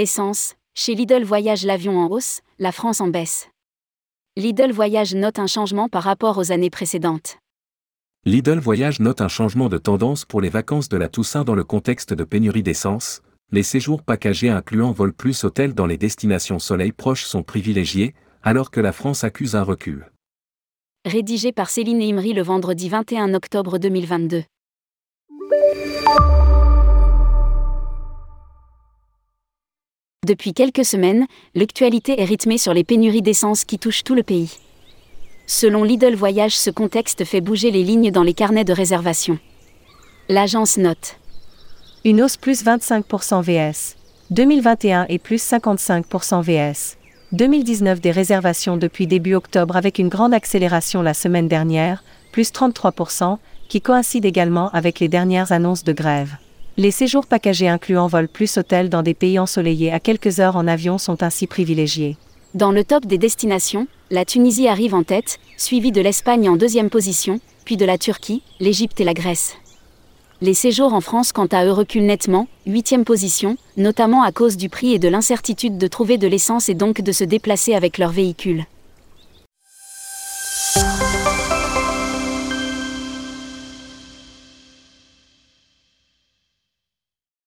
Essence, chez Lidl Voyage l'avion en hausse, la France en baisse. Lidl Voyage note un changement par rapport aux années précédentes. Lidl Voyage note un changement de tendance pour les vacances de la Toussaint dans le contexte de pénurie d'essence. Les séjours packagés incluant vol plus hôtel dans les destinations soleil proches sont privilégiés, alors que la France accuse un recul. Rédigé par Céline Imri le vendredi 21 octobre 2022. Depuis quelques semaines, l'actualité est rythmée sur les pénuries d'essence qui touchent tout le pays. Selon Lidl Voyage, ce contexte fait bouger les lignes dans les carnets de réservation. L'agence note Une hausse plus 25% VS. 2021 et plus 55% VS. 2019 des réservations depuis début octobre avec une grande accélération la semaine dernière, plus 33%, qui coïncide également avec les dernières annonces de grève. Les séjours packagés incluant vol plus hôtel dans des pays ensoleillés à quelques heures en avion sont ainsi privilégiés. Dans le top des destinations, la Tunisie arrive en tête, suivie de l'Espagne en deuxième position, puis de la Turquie, l'Égypte et la Grèce. Les séjours en France quant à eux reculent nettement, huitième position, notamment à cause du prix et de l'incertitude de trouver de l'essence et donc de se déplacer avec leur véhicule.